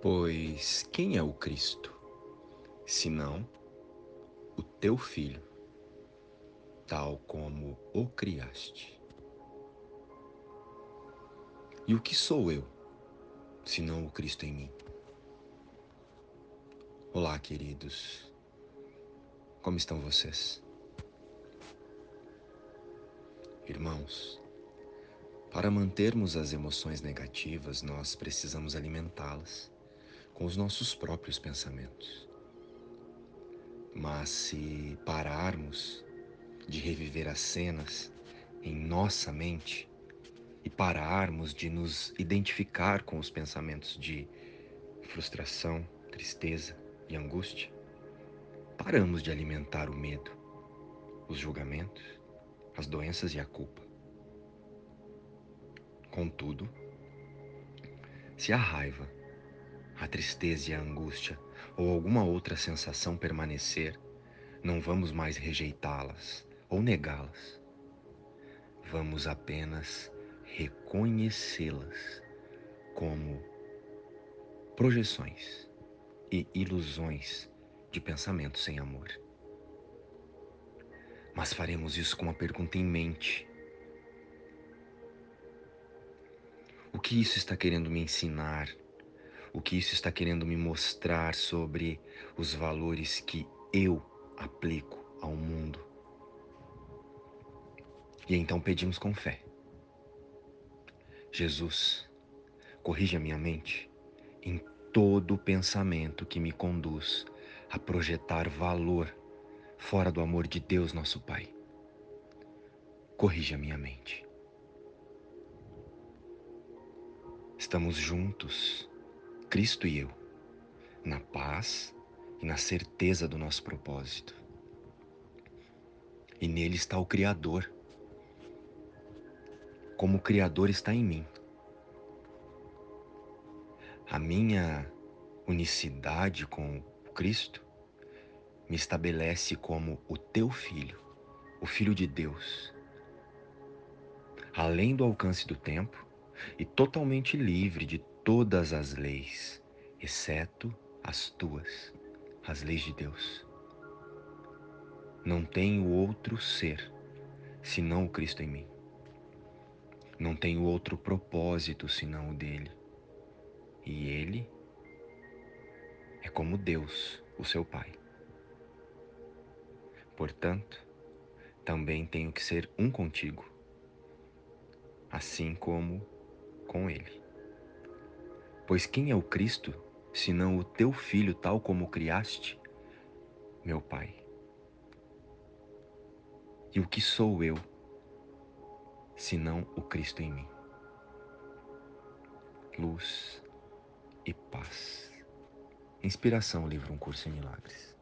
Pois quem é o Cristo, senão o teu filho, tal como o criaste? E o que sou eu, senão o Cristo em mim? Olá, queridos. Como estão vocês? Irmãos, para mantermos as emoções negativas, nós precisamos alimentá-las com os nossos próprios pensamentos. Mas se pararmos de reviver as cenas em nossa mente e pararmos de nos identificar com os pensamentos de frustração, tristeza e angústia, paramos de alimentar o medo, os julgamentos, as doenças e a culpa. Contudo, se a raiva a tristeza e a angústia ou alguma outra sensação permanecer, não vamos mais rejeitá-las ou negá-las. Vamos apenas reconhecê-las como projeções e ilusões de pensamentos sem amor. Mas faremos isso com uma pergunta em mente. O que isso está querendo me ensinar o que isso está querendo me mostrar sobre os valores que eu aplico ao mundo. E então pedimos com fé. Jesus, corrija minha mente em todo pensamento que me conduz a projetar valor fora do amor de Deus, nosso Pai. Corrija minha mente. Estamos juntos Cristo e eu, na paz e na certeza do nosso propósito. E nele está o Criador. Como o Criador está em mim. A minha unicidade com Cristo me estabelece como o teu filho, o filho de Deus. Além do alcance do tempo e totalmente livre de todas as leis, exceto as tuas, as leis de Deus. Não tenho outro ser senão o Cristo em mim. Não tenho outro propósito senão o dele. E ele é como Deus, o seu Pai. Portanto, também tenho que ser um contigo, assim como com ele. Pois quem é o Cristo, senão o teu filho, tal como o criaste, meu Pai? E o que sou eu, senão o Cristo em mim? Luz e paz. Inspiração, livro Um Curso em Milagres.